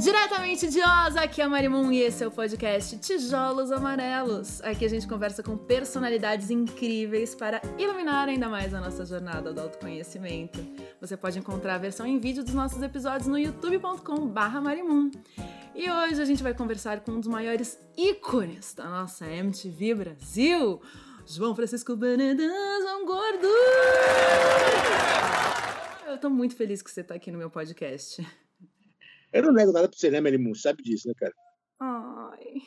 Diretamente de Oz, aqui é a Marimun e esse é o podcast Tijolos Amarelos. Aqui a gente conversa com personalidades incríveis para iluminar ainda mais a nossa jornada do autoconhecimento. Você pode encontrar a versão em vídeo dos nossos episódios no youtube.com/marimun. E hoje a gente vai conversar com um dos maiores ícones da nossa MTV Brasil, João Francisco Benedan, João Gordo. Eu tô muito feliz que você tá aqui no meu podcast. Eu não nego nada pra você, né, Melimun? Sabe disso, né, cara? Ai.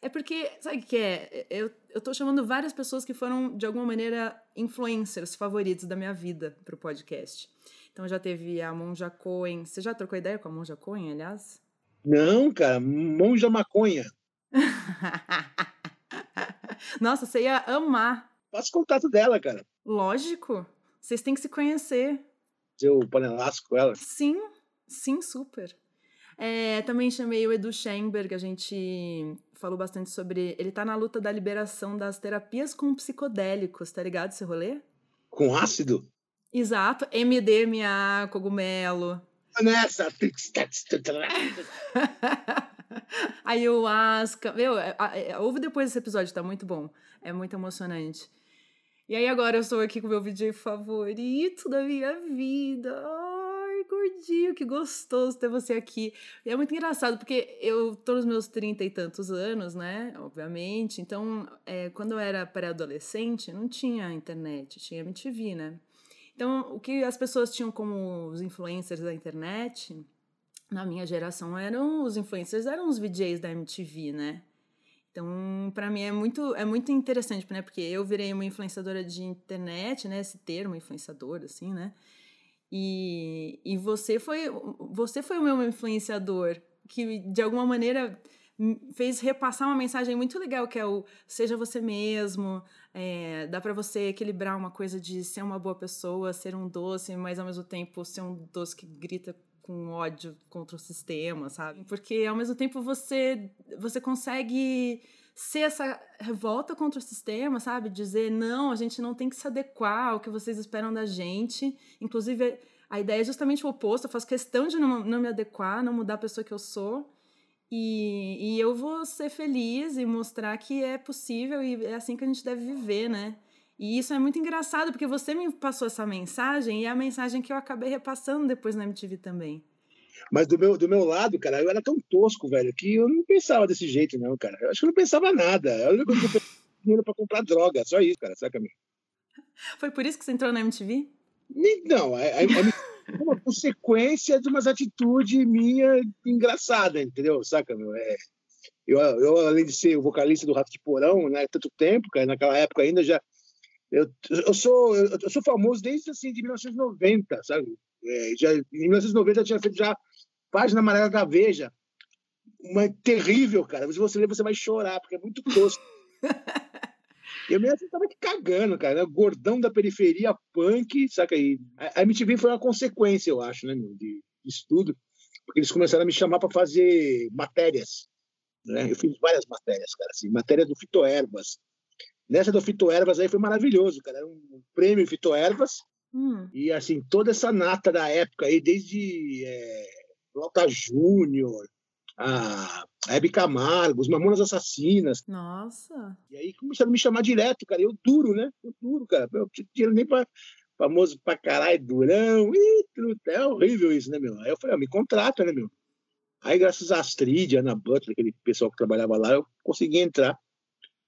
É porque, sabe o que é? Eu, eu tô chamando várias pessoas que foram, de alguma maneira, influencers favoritos da minha vida pro podcast. Então já teve a Monja Cohen. Você já trocou ideia com a Monja Cohen, aliás? Não, cara, Monja Maconha. Nossa, você ia amar. Faça contato dela, cara. Lógico. Vocês têm que se conhecer. Seu panelasco com ela? Sim, sim, super. É, também chamei o Edu Schenberg, a gente falou bastante sobre. Ele tá na luta da liberação das terapias com psicodélicos, tá ligado esse rolê? Com ácido? Exato, MDMA, cogumelo. Nessa. Ayahuasca. Meu, é, é, ouve depois desse episódio, tá muito bom. É muito emocionante. E aí agora eu estou aqui com o meu vídeo favorito da minha vida. Gordinho, que gostoso ter você aqui. E é muito engraçado, porque eu tô nos meus trinta e tantos anos, né? Obviamente. Então, é, quando eu era pré-adolescente, não tinha internet, tinha MTV, né? Então, o que as pessoas tinham como os influencers da internet, na minha geração, eram os influencers, eram os VJs da MTV, né? Então, para mim é muito é muito interessante, né? Porque eu virei uma influenciadora de internet, né? Esse termo influenciador, assim, né? E, e você foi você foi o meu influenciador que de alguma maneira fez repassar uma mensagem muito legal que é o seja você mesmo é, dá para você equilibrar uma coisa de ser uma boa pessoa ser um doce mas ao mesmo tempo ser um doce que grita com ódio contra o sistema, sabe? Porque ao mesmo tempo você você consegue ser essa revolta contra o sistema, sabe? Dizer não, a gente não tem que se adequar ao que vocês esperam da gente. Inclusive, a ideia é justamente o oposto. Eu faço questão de não, não me adequar, não mudar a pessoa que eu sou. E, e eu vou ser feliz e mostrar que é possível e é assim que a gente deve viver, né? E isso é muito engraçado, porque você me passou essa mensagem e é a mensagem que eu acabei repassando depois na MTV também. Mas do meu, do meu lado, cara, eu era tão tosco, velho, que eu não pensava desse jeito, não, cara. Eu acho que eu não pensava nada. Eu não pensava dinheiro pra comprar droga, só isso, cara, saca, meu? Foi por isso que você entrou na MTV? Não, é, é, é uma consequência de umas atitudes minha engraçada, entendeu? Saca, meu? É, eu, eu, além de ser o vocalista do Rato de Porão, né, tanto tempo, cara, naquela época ainda já eu, eu, sou, eu sou famoso desde assim, de 1990, sabe? É, já, em 1990 eu tinha feito já página amarela da Veja. Uma terrível, cara. Se você ler, você vai chorar, porque é muito tosco. eu mesmo estava aqui cagando, cara. Né? Gordão da periferia, punk, saca aí. A MTV foi uma consequência, eu acho, né, meu, de, de estudo, porque eles começaram a me chamar para fazer matérias. Né? Eu fiz várias matérias, cara, assim, matéria do Fitoervas, Nessa do Fitoervas aí foi maravilhoso, cara. Era um prêmio Fitoervas. Hum. E assim, toda essa nata da época aí, desde é, Lota Júnior, a Hebe Camargo, os Mamonas Assassinas. Nossa! E aí começaram a me chamar direto, cara. Eu duro, né? Eu duro, cara. Eu não tinha nem pra, famoso pra caralho, durão. Ih, é horrível isso, né, meu? Aí eu falei, ah, me contrata, né, meu? Aí, graças a Astrid, Ana Butler, aquele pessoal que trabalhava lá, eu consegui entrar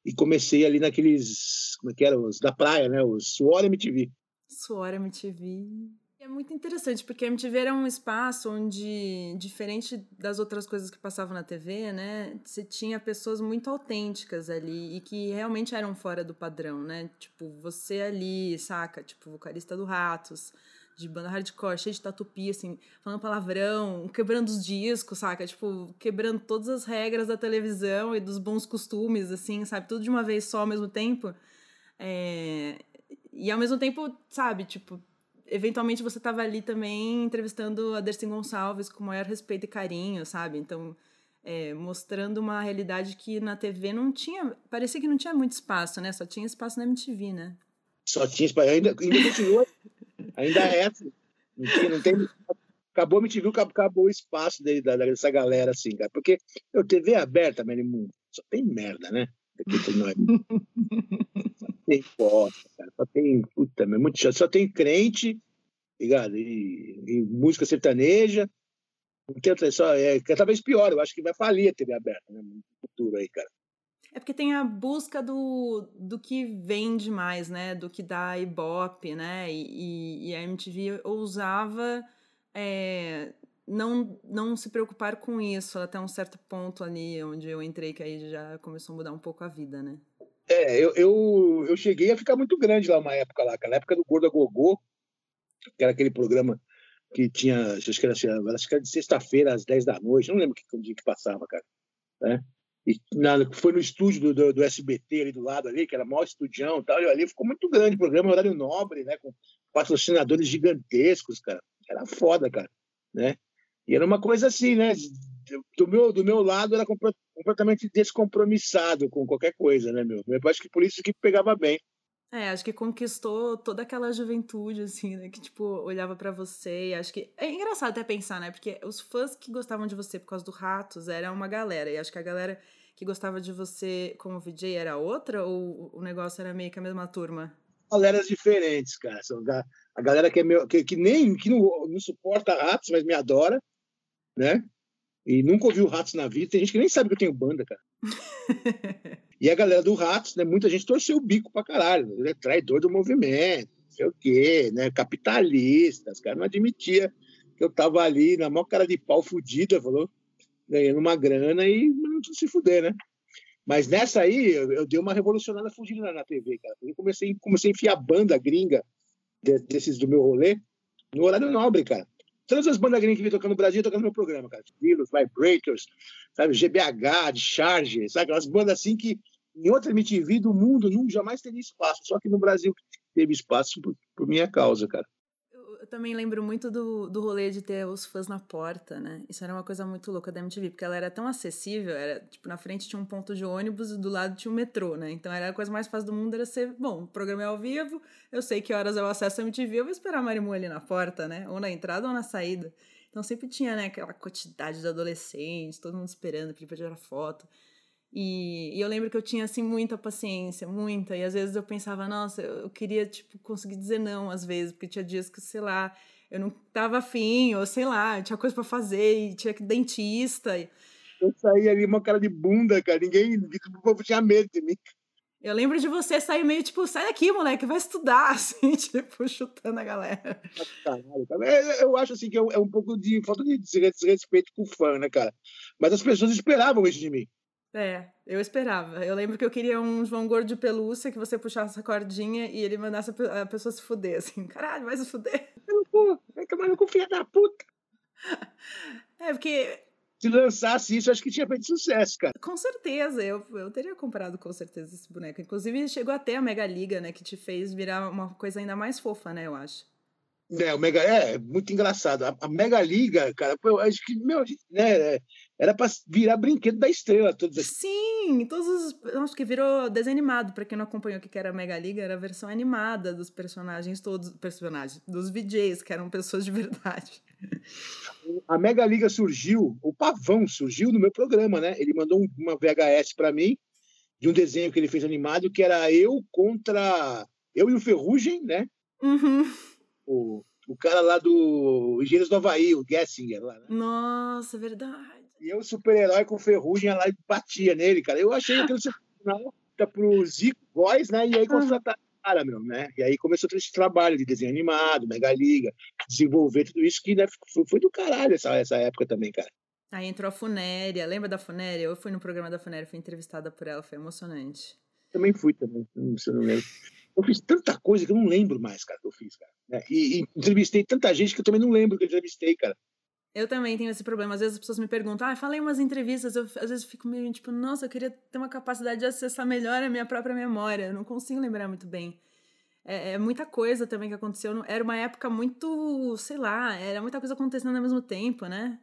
e comecei ali naqueles, como é que era, os da praia, né, os Suor MTV. Suor MTV. É muito interessante, porque a MTV era um espaço onde, diferente das outras coisas que passavam na TV, né, você tinha pessoas muito autênticas ali e que realmente eram fora do padrão, né? Tipo, você ali, saca? Tipo, vocalista do Ratos, de banda hardcore, cheia de tatupi, assim, falando palavrão, quebrando os discos, saca? Tipo, quebrando todas as regras da televisão e dos bons costumes, assim, sabe? Tudo de uma vez só ao mesmo tempo. É... E ao mesmo tempo, sabe, tipo, eventualmente você tava ali também entrevistando a Dercy Gonçalves com o maior respeito e carinho, sabe? Então, é, mostrando uma realidade que na TV não tinha, parecia que não tinha muito espaço, né? Só tinha espaço na MTV, né? Só tinha espaço, ainda, ainda continua Ainda é assim. Não tem, não tem acabou a MTV, acabou o espaço dele, dessa galera, assim, cara. Porque eu TV aberta, meu mundo, só tem merda, né? Aqui nós. só tem bosta, cara. Só tem, puta, meu, muito chato. Só tem crente, ligado? E, e música sertaneja. Tem só, é, cada vez pior, eu acho que vai falir a TV aberta, né? No futuro aí, cara. É porque tem a busca do, do que vende mais, né? Do que dá ibope, né? E, e a MTV ousava é, não, não se preocupar com isso até um certo ponto ali onde eu entrei, que aí já começou a mudar um pouco a vida, né? É, eu, eu, eu cheguei a ficar muito grande lá uma época lá, na época do Gordo a Gogô, que era aquele programa que tinha, acho que era, acho que era de sexta-feira às 10 da noite, não lembro que, que dia que passava, cara. Né? E na, foi no estúdio do, do, do, SBT ali do lado ali, que era maior estudião e tal, e ali ficou muito grande o programa, horário nobre, né, com patrocinadores gigantescos, cara. Era foda, cara, né? E era uma coisa assim, né? Do meu, do meu lado era completamente descompromissado com qualquer coisa, né, meu? Eu acho que por isso que pegava bem. É, acho que conquistou toda aquela juventude, assim, né? Que, tipo, olhava para você e acho que... É engraçado até pensar, né? Porque os fãs que gostavam de você por causa do Ratos era uma galera. E acho que a galera que gostava de você como VJ era outra? Ou o negócio era meio que a mesma turma? Galeras diferentes, cara. A galera que, é meu, que, que nem que não, não suporta Ratos, mas me adora, né? E nunca ouviu Ratos na vida. Tem gente que nem sabe que eu tenho banda, cara. E a galera do Ratos, né, muita gente torceu o bico pra caralho. Ele é traidor do movimento, não sei o quê, né? Capitalista. Os caras não admitiam que eu tava ali na maior cara de pau fudida, falou, ganhando uma grana e não se fuder, né? Mas nessa aí, eu, eu dei uma revolucionada fugida na, na TV, cara. Eu comecei, comecei a enfiar banda gringa de, desses do meu rolê no horário nobre, cara. Todas as bandas gringas que vêm tocando no Brasil tocando no meu programa, cara. Virus, Vibrators, sabe? GBH, Charge, sabe? Aquelas bandas assim que em outra MTV do mundo não jamais teria espaço. Só que no Brasil teve espaço por, por minha causa, cara. Também lembro muito do, do rolê de ter os fãs na porta, né? Isso era uma coisa muito louca da MTV, porque ela era tão acessível, era, tipo, na frente tinha um ponto de ônibus e do lado tinha um metrô, né? Então era a coisa mais fácil do mundo, era ser, bom, o programa é ao vivo, eu sei que horas eu acesso a MTV, eu vou esperar a Marimu ali na porta, né? Ou na entrada ou na saída. Então sempre tinha, né, aquela quantidade de adolescentes, todo mundo esperando, pedir pra tirar foto. E, e, eu lembro que eu tinha, assim, muita paciência, muita. E às vezes eu pensava, nossa, eu, queria, tipo, conseguir dizer não, às vezes, porque tinha dias que, sei lá, eu não tava afim, ou sei lá, tinha coisa para fazer, e tinha que dentista. Eu saí ali uma cara de bunda, cara, ninguém, o povo tinha medo de mim. Eu lembro de você sair meio tipo, sai daqui, moleque, vai estudar, assim, tipo, chutando a galera. Caralho, cara. É, eu acho assim que é, é um pouco de falta de desrespeito com o fã, né, cara? Mas as pessoas esperavam isso de mim. É, eu esperava. Eu lembro que eu queria um João Gordo de pelúcia que você puxasse a cordinha e ele mandasse a pessoa se fuder, assim. Caralho, vai se fuder. Eu não vou, vai tomar no cu, filha da puta. É, porque... Se lançasse isso, acho que tinha feito sucesso, cara. Com certeza, eu, eu teria comprado com certeza esse boneco. Inclusive, chegou até a Mega Liga, né, que te fez virar uma coisa ainda mais fofa, né, eu acho. É, o Mega, é, muito engraçado. A, a Mega Liga, cara, eu acho que, meu, né, é, era para virar brinquedo da estrela. Todos Sim, todos os. Acho que virou desenho animado. Para quem não acompanhou o que era a Mega Liga, era a versão animada dos personagens, todos personagens, dos VJs, que eram pessoas de verdade. A Mega Liga surgiu, o Pavão surgiu no meu programa, né? Ele mandou uma VHS para mim de um desenho que ele fez animado, que era eu contra. Eu e o Ferrugem, né? Uhum o, o cara lá do Engenheiros do Havaí, o Gessinger lá. Né? Nossa, verdade. E eu, super-herói com ferrugem, lá e batia nele, cara. Eu achei aquilo tá pro Zico Boys, né? E aí contrataram o cara, meu, né? E aí começou todo esse trabalho de desenho animado, Mega Liga, desenvolver tudo isso que né, foi, foi do caralho essa, essa época também, cara. Aí entrou a Funéria, lembra da Funéria? Eu fui no programa da Funéria, fui entrevistada por ela, foi emocionante. Também fui também, se eu não lembro. Eu fiz tanta coisa que eu não lembro mais, cara, que eu fiz, cara. Né? E, e, entrevistei tanta gente que eu também não lembro que eu entrevistei, cara. Eu também tenho esse problema. Às vezes as pessoas me perguntam, ah, falei umas entrevistas, eu às vezes fico meio tipo, nossa, eu queria ter uma capacidade de acessar melhor a minha própria memória. Eu não consigo lembrar muito bem. É, é muita coisa também que aconteceu. Era uma época muito, sei lá, era muita coisa acontecendo ao mesmo tempo, né?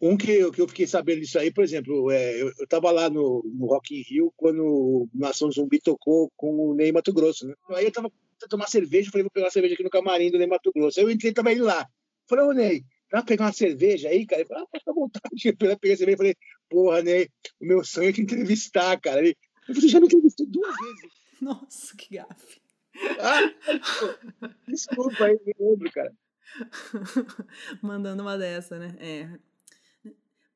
Um que eu, que eu fiquei sabendo disso aí, por exemplo, é, eu, estava lá no, no Rock in Rio quando o Nação Zumbi tocou com o Ney Mato Grosso, né? Aí eu tava tomar cerveja, falei, vou pegar cerveja aqui no camarim do Ney Mato Grosso. Aí eu entrei também lá. Falei, ô Ney, dá pra pegar uma cerveja aí, cara? Ele falou, ah, ficar à vontade. Eu peguei a cerveja e falei, porra, né? O meu sonho é te entrevistar, cara. Ele, você já me entrevistou duas vezes. Nossa, que gafe. Ah, desculpa aí, me lembro, cara. Mandando uma dessa, né? É.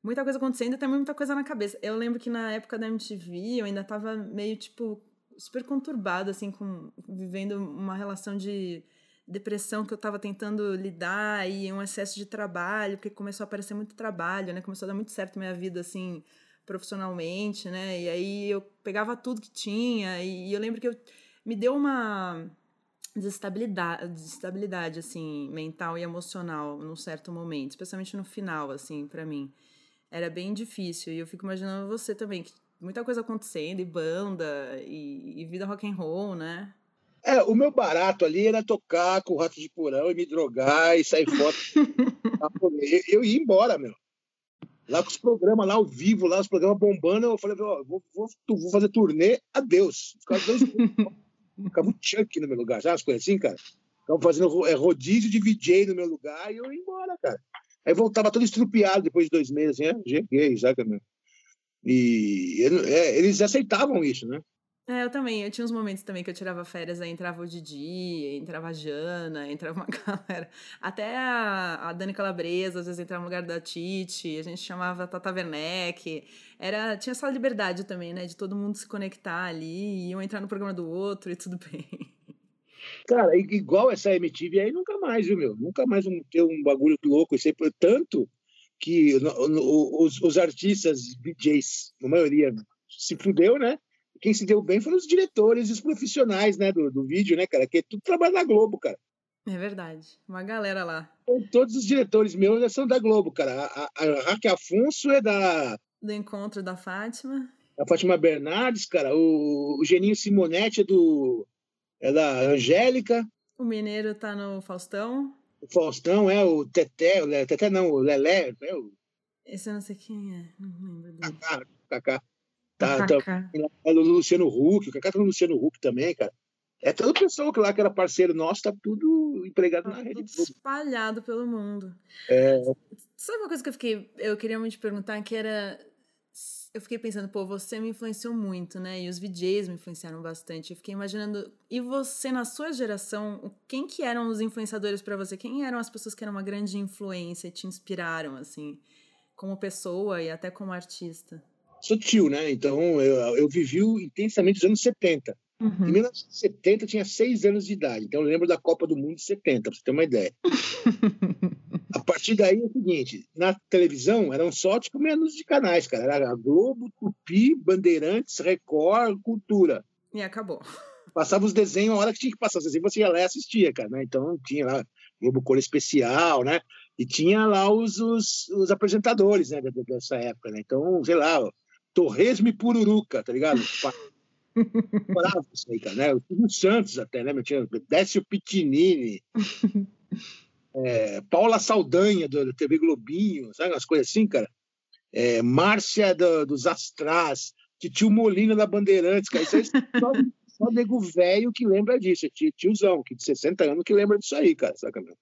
Muita coisa acontecendo e também muita coisa na cabeça. Eu lembro que na época da MTV eu ainda tava meio, tipo, super conturbado, assim, com vivendo uma relação de depressão que eu tava tentando lidar e um excesso de trabalho, porque começou a aparecer muito trabalho, né? Começou a dar muito certo minha vida, assim, profissionalmente, né? E aí eu pegava tudo que tinha e, eu lembro que eu, me deu uma desestabilidade, desestabilidade, assim, mental e emocional num certo momento, especialmente no final, assim, para mim. Era bem difícil e eu fico imaginando você também, que muita coisa acontecendo, e banda, e, e vida rock and roll, né? É, o meu barato ali era tocar com o rato de porão e me drogar e sair foto. eu, eu ia embora, meu. Lá com os programas lá ao vivo, lá os programas bombando, eu falei, vou, vou, vou fazer turnê, adeus. Ficava um chunk no meu lugar, já as coisas assim, cara. Ficava fazendo é, rodízio de VJ no meu lugar e eu ia embora, cara. Aí voltava todo estrupiado depois de dois meses, assim, é, cheguei, saca, meu? E é, eles aceitavam isso, né? É, eu também. Eu tinha uns momentos também que eu tirava férias, aí entrava o Didi, entrava a Jana, entrava uma galera. Até a, a Dani Calabresa, às vezes entrava no lugar da Titi, a gente chamava Tata Werneck. Era, tinha essa liberdade também, né? De todo mundo se conectar ali, e um entrar no programa do outro e tudo bem. Cara, igual essa MTV aí, nunca mais, viu, meu? Nunca mais vamos ter um bagulho louco. Isso aí, tanto que os, os artistas, DJs, a maioria, se fudeu, né? Quem se deu bem foram os diretores e os profissionais, né, do, do vídeo, né, cara? Que é tudo trabalho da Globo, cara. É verdade. Uma galera lá. Todos os diretores meus são da Globo, cara. A, a Raquel Afonso é da. Do encontro da Fátima. A Fátima Bernardes, cara. O, o Geninho Simonetti é do. É da Angélica. O Mineiro tá no Faustão. O Faustão é o Teté, o Teté não, o Lelé. É o... Esse eu não sei quem é, não lembro dele. Kaká, Kaká. Tá, tá, o Luciano Huck, o Kaká tá no Luciano Huck também, cara. É todo o pessoal que lá que era parceiro nosso, tá tudo empregado tá na rede. Tudo espalhado pelo mundo. É... Sabe uma coisa que eu fiquei, eu queria muito te perguntar, que era eu fiquei pensando, pô, você me influenciou muito, né? E os VJs me influenciaram bastante. Eu fiquei imaginando, e você na sua geração, quem que eram os influenciadores para você? Quem eram as pessoas que eram uma grande influência e te inspiraram assim, como pessoa e até como artista? Sou tio, né? Então eu, eu vivi intensamente os anos 70. Uhum. Em 1970 eu tinha seis anos de idade, então eu lembro da Copa do Mundo de 70, para você ter uma ideia. a partir daí é o seguinte: na televisão eram só tipo menos de canais, cara. Era Globo, Tupi, Bandeirantes, Record, Cultura. E acabou. Passava os desenhos a hora que tinha que passar os desenhos, você ia lá e assistia, cara. Né? Então tinha lá Globo Cor Especial, né? E tinha lá os, os, os apresentadores né, dessa época, né? Então, sei lá, Torresmo e Pururuca, tá ligado? Bravo isso aí, cara, né? O Silvio Santos até, né? Décio Pitinini, é, Paula Saldanha, do, TV Globinho, sabe? Umas coisas assim, cara. É, Márcia do, dos Astraz, Tio Molina da Bandeirantes, cara. Isso aí só, só nego velho que lembra disso. É tiozão, que de 60 anos que lembra disso aí, cara, saca, meu?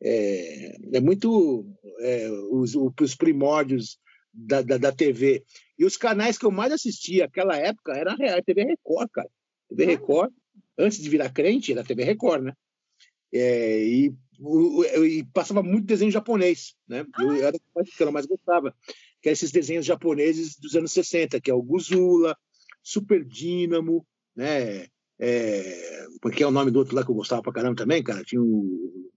É, é muito é, os, os primórdios da, da, da, TV. E os canais que eu mais assistia naquela época era a TV Record, cara. TV ah. Record, antes de virar crente, era TV Record, né? É, e, o, e, passava muito desenho japonês, né? Eu, era o que eu mais gostava, que eram esses desenhos japoneses dos anos 60, que é o Guzula, Super Dínamo, né? É, porque é o nome do outro lá que eu gostava pra caramba também, cara. Tinha o,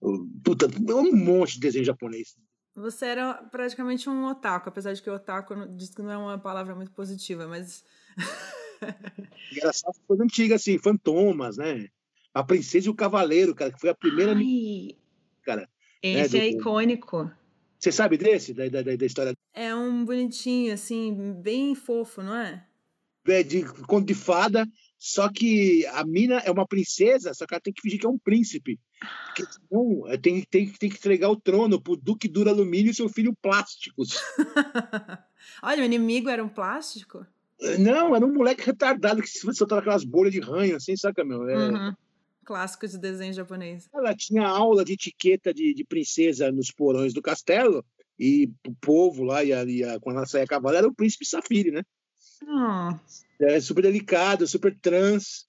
o puta, um monte de desenho japonês você era praticamente um otaku, apesar de que otaku diz que não é uma palavra muito positiva, mas. Engraçado coisa antiga, assim, Fantomas, né? A Princesa e o Cavaleiro, cara, que foi a primeira. Ai, cara, né, esse né, é do... icônico. Você sabe desse, da, da, da história? É um bonitinho, assim, bem fofo, não é? É de conto de fada, só que a mina é uma princesa, só que ela tem que fingir que é um príncipe. Porque senão é, tem, tem, tem que entregar o trono pro Duque Dura Alumínio e seu filho Plásticos. Olha, o inimigo era um plástico? Não, era um moleque retardado que se soltava aquelas bolhas de ranho, assim, saca, meu? É... Uhum. Clássico de desenho japonês. Ela tinha aula de etiqueta de, de princesa nos porões do castelo, e o povo lá, e a, e a, quando ela saía a cavalo, era o príncipe Safiri, né? Ah, É super delicado, super trans.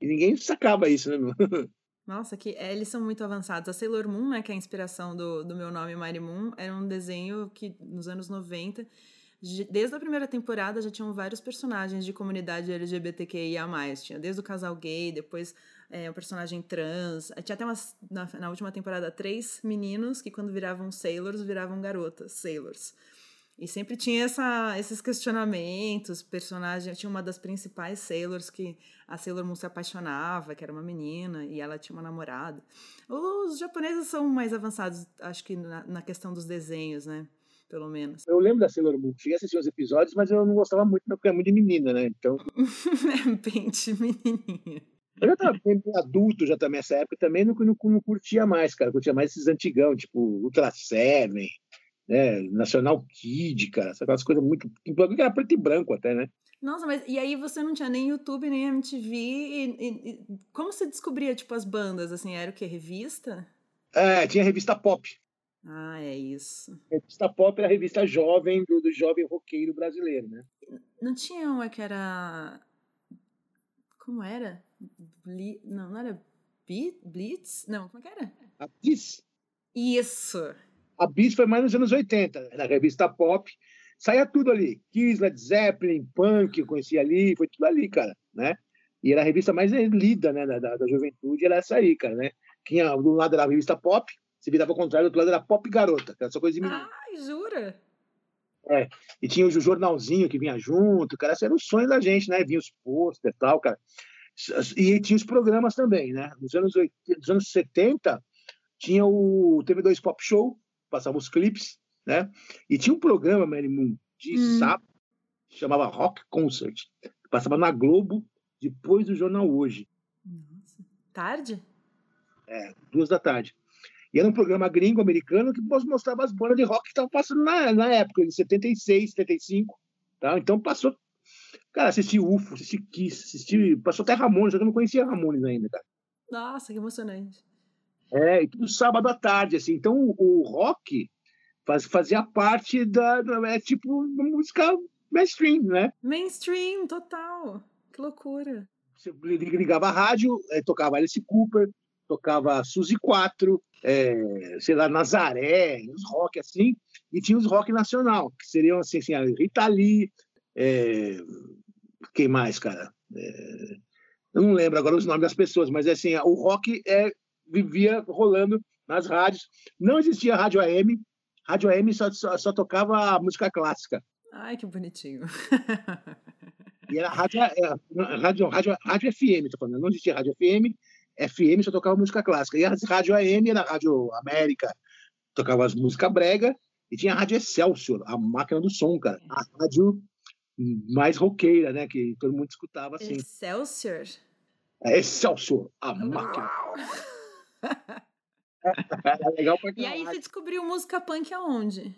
E ninguém sacava isso, né? meu? nossa, que é, eles são muito avançados. A Sailor Moon, né, que é a inspiração do, do meu nome Mary Moon, era um desenho que nos anos 90, de- desde a primeira temporada já tinham vários personagens de comunidade LGBTQIA+. Tinha desde o casal gay, depois é, personagem trans. Tinha até umas, na, na última temporada três meninos que quando viravam sailors, viravam garotas, sailors. E sempre tinha essa, esses questionamentos, personagem, tinha uma das principais Sailors que a Sailor Moon se apaixonava, que era uma menina, e ela tinha uma namorada. Os japoneses são mais avançados, acho que na, na questão dos desenhos, né? Pelo menos. Eu lembro da Sailor Moon, cheguei a assistir os episódios, mas eu não gostava muito, porque é muito de menina, né? Então, é bem de menininha. eu já estava bem adulto já também nessa época, também não, não, não curtia mais, cara. Curtia mais esses antigão, tipo Ultra Seven, né? National Kid, cara. Aquelas coisas muito. que era preto e branco até, né? Nossa, mas e aí você não tinha nem YouTube, nem MTV, e, e- e como você descobria, tipo, as bandas, assim, era o quê? Revista? É, tinha revista Pop. Ah, é isso. A revista Pop era a revista jovem do, do jovem roqueiro brasileiro, né? Não tinha uma que era. Como era? Bli... Não, não era Blitz? Não, como é que era? A Bis, Isso! A Bis foi mais nos anos 80, era a revista Pop. Saía tudo ali. Kiss, Led Zeppelin, Punk, eu conhecia ali, foi tudo ali, cara, né? E era a revista mais lida, né, da, da, da juventude, era essa aí, cara, né? Tinha, do lado era a revista Pop, se virava ao contrário, do outro lado era Pop Garota, que era só coisa de menino. Ai, jura? E tinha o jornalzinho que vinha junto, cara, esse era o sonho da gente, né? Vinha os posters e tal, cara. E tinha os programas também, né? Nos anos, 80, nos anos 70, tinha o TV2 Pop Show, passava os clipes, né? E tinha um programa, Mary Moon, de Hum. sábado, que chamava Rock Concert. que Passava na Globo, depois do Jornal Hoje, Nossa. Tarde? duas da tarde. E era um programa gringo, americano, que mostrava as bandas de rock que estavam passando na, na época, em 76, 75. Tá? Então passou. Cara, assisti UFO, assisti Kiss, assisti. Passou até Ramones, eu não conhecia Ramones ainda, cara. Nossa, que emocionante. É, e tudo sábado à tarde, assim. Então o, o rock faz, fazia parte da. da- É tipo música mainstream, né? Mainstream, total. Que loucura. Você ligava a rádio, eh, tocava Alice Cooper, tocava Suzy 4, eh, sei lá, Nazaré, os rock assim, e tinha os rock nacional, que seriam assim, assim a Rita Lee, eh, quem mais, cara? Eh, eu não lembro agora os nomes das pessoas, mas assim, o rock é, vivia rolando nas rádios. Não existia rádio AM, rádio AM só, só, só tocava música clássica. Ai, que bonitinho. E era rádio, é, rádio, rádio, rádio FM, tô falando. Não existia rádio FM, FM só tocava música clássica. E a rádio AM era a Rádio América, tocava as músicas brega. E tinha a Rádio Excelsior, a máquina do som, cara. A rádio mais roqueira, né? Que todo mundo escutava assim. Excelsior. É Excelsior, a máquina. Era legal pra E aí você descobriu música punk aonde?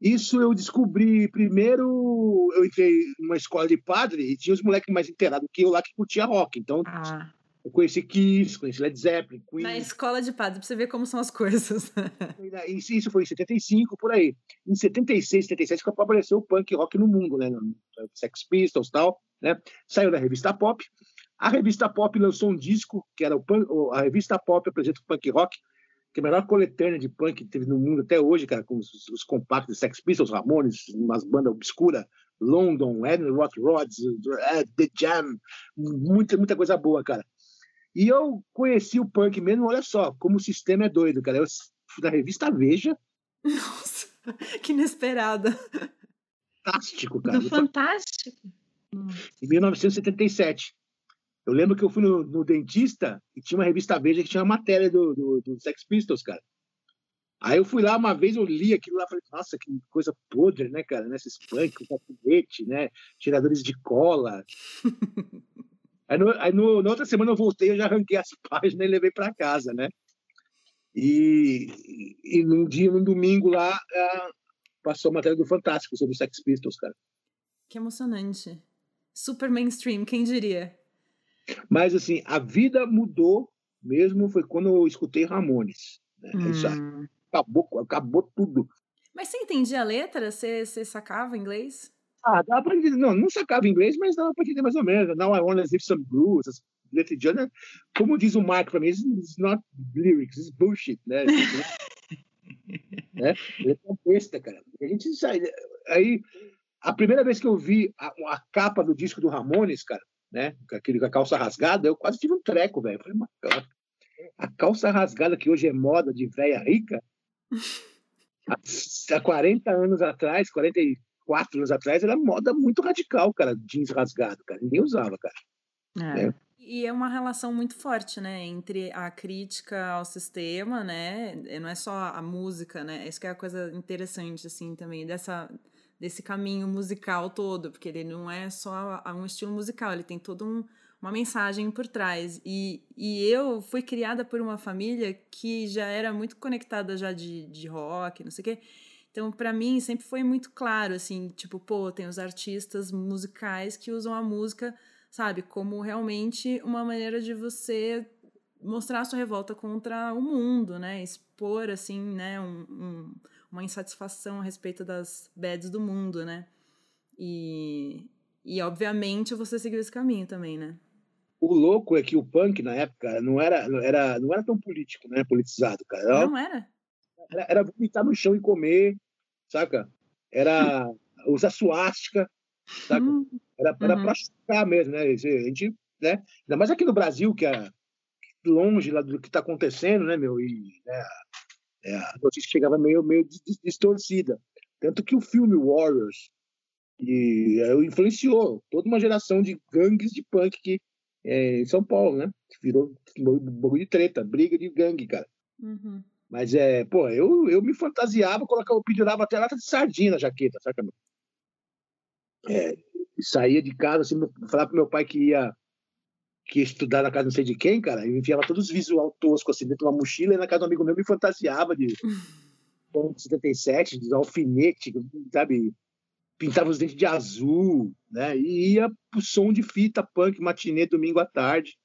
Isso eu descobri primeiro. Eu entrei numa escola de padre e tinha os moleques mais inteirados que eu lá que curtia rock. Então Ah. eu conheci Kiss, conheci Led Zeppelin, Queen. Na escola de padre, pra você ver como são as coisas. Isso, foi em 75, por aí. Em 76, 77, que apareceu o punk rock no mundo, né? Sex Pistols e tal, né? Saiu da revista Pop. A revista Pop lançou um disco, que era o punk, a revista Pop apresenta o punk rock, que é a melhor coletânea de punk que teve no mundo até hoje, cara, com os, os compactos Sex Pistols, Ramones, umas bandas obscuras, London, Ed Rock Rods, The Jam, muita, muita coisa boa, cara. E eu conheci o punk mesmo, olha só, como o sistema é doido, cara. Eu fui na revista Veja, Nossa, que inesperada. fantástico, cara. Do Fantástico. Em 1977. Eu lembro que eu fui no, no dentista e tinha uma revista Veja que tinha uma matéria do, do, do Sex Pistols, cara. Aí eu fui lá uma vez, eu li aquilo lá, falei, nossa, que coisa podre, né, cara? Nesses punk, com foguete, né? Tiradores de cola. aí, no, aí no, na outra semana eu voltei, eu já arranquei as páginas e levei para casa, né? E, e, num dia, num domingo lá, passou a matéria do Fantástico sobre o Sex Pistols, cara. Que emocionante. Super mainstream, quem diria? Mas, assim, a vida mudou mesmo foi quando eu escutei Ramones. Né? Hum. Isso acabou, acabou tudo. Mas você entendia a letra? Você, você sacava inglês? Ah, dava pra entender. Não, não sacava inglês, mas dava para entender mais ou menos. Now I wanna live some blues, letra de né? Como diz o Mark para mim, it's not lyrics, it's bullshit, né? né? Letra besta, cara. A gente sai. Aí, a primeira vez que eu vi a, a, capa do disco do Ramones, cara, né? Com aquele com a calça rasgada, eu quase tive um treco, velho. Falei, a calça rasgada que hoje é moda de velha rica, há 40 anos atrás, 44 anos atrás, era moda muito radical, cara, jeans rasgado, cara. Ninguém usava, cara. É. É. E é uma relação muito forte, né, entre a crítica ao sistema, né, não é só a música, né, isso que é a coisa interessante, assim, também, dessa, desse caminho musical todo, porque ele não é só um estilo musical, ele tem todo um, uma mensagem por trás. E, e eu fui criada por uma família que já era muito conectada já de, de rock, não sei o quê. Então, para mim, sempre foi muito claro, assim, tipo, pô, tem os artistas musicais que usam a música, sabe, como realmente uma maneira de você mostrar sua revolta contra o mundo, né? Expor, assim, né, um, um, uma insatisfação a respeito das bads do mundo, né? E, e, obviamente, você seguiu esse caminho também, né? O louco é que o punk, na época, não era, era, não era tão político, né? Politizado, cara. Era, não era? Era, era vomitar no chão e comer, saca? Era usar suástica, saca? Hum, era, era uhum. pra chocar mesmo, né? A gente, né? Ainda mais aqui no Brasil, que é longe lá do que está acontecendo, né, meu? E né, é, a notícia chegava meio, meio distorcida. Tanto que o filme Warriors e, é, influenciou toda uma geração de gangues de punk que é, em São Paulo, né? Virou bagulho de treta, briga de gangue, cara. Uhum. Mas é, pô, eu, eu me fantasiava, colocava, pendurava até lata de sardinha na jaqueta, saca? É, saía de casa, assim, falava pro meu pai que ia, que ia estudar na casa não sei de quem, cara, e enfiava todos os visual tosco assim dentro de uma mochila e na casa do amigo meu me fantasiava de 77, de alfinete, sabe? pintava os dentes de azul, né? E ia pro som de fita punk matinê domingo à tarde,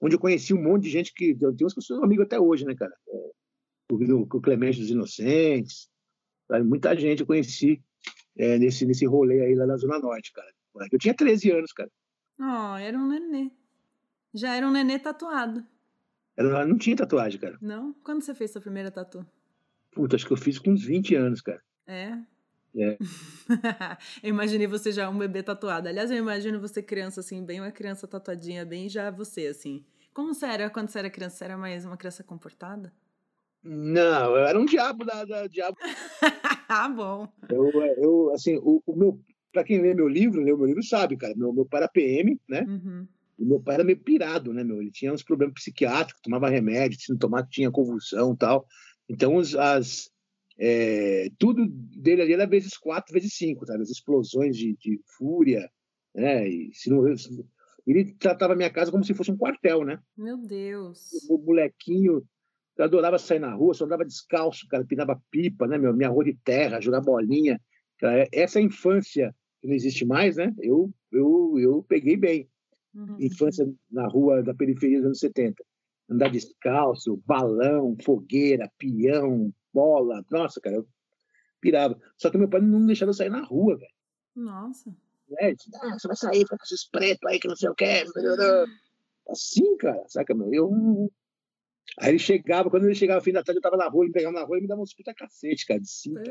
onde eu conheci um monte de gente que eu tenho uns que eu amigo até hoje, né, cara? É, o, o Clemente dos Inocentes, sabe? muita gente eu conheci é, nesse nesse rolê aí lá na Zona Norte, cara. Eu tinha 13 anos, cara. Oh, era um nenê. Já era um nenê tatuado. Era, não tinha tatuagem, cara. Não? Quando você fez sua primeira tatu? Puta, acho que eu fiz com uns 20 anos, cara. É? É. eu imaginei você já um bebê tatuado. Aliás, eu imagino você criança, assim, bem uma criança tatuadinha, bem já você, assim. Como você era quando você era criança? Você era mais uma criança comportada? Não, eu era um diabo da, da diabo. ah, bom. Eu, eu assim, o, o meu, para quem lê meu livro, lê o meu livro sabe, cara. Meu, meu pai era PM, né? Uhum. E meu pai era meio pirado, né, meu? Ele tinha uns problemas psiquiátricos, tomava remédio, se não tomar tinha convulsão, tal. Então, os, as é, tudo dele ali era vezes quatro, vezes cinco, sabe? As explosões de, de fúria, né? E se não, ele tratava a minha casa como se fosse um quartel, né? Meu Deus. O molequinho, eu adorava sair na rua, só andava descalço, cara, pinava pipa, né, meu? Minha rua de terra, jogar bolinha. Cara, essa infância que não existe mais, né? Eu, eu, eu peguei bem. Uhum. Infância na rua da periferia dos anos 70. Andar descalço, balão, fogueira, peão, bola. Nossa, cara, eu pirava. Só que meu pai não deixava eu sair na rua, velho. Nossa. É, ah, você vai sair com esses pretos aí que não sei o que. Assim, cara, saca, meu? Eu. Aí ele chegava, quando ele chegava no fim da tarde, eu tava na rua, ele pegava na rua e me dava uns puta cacete, cara, de cinta.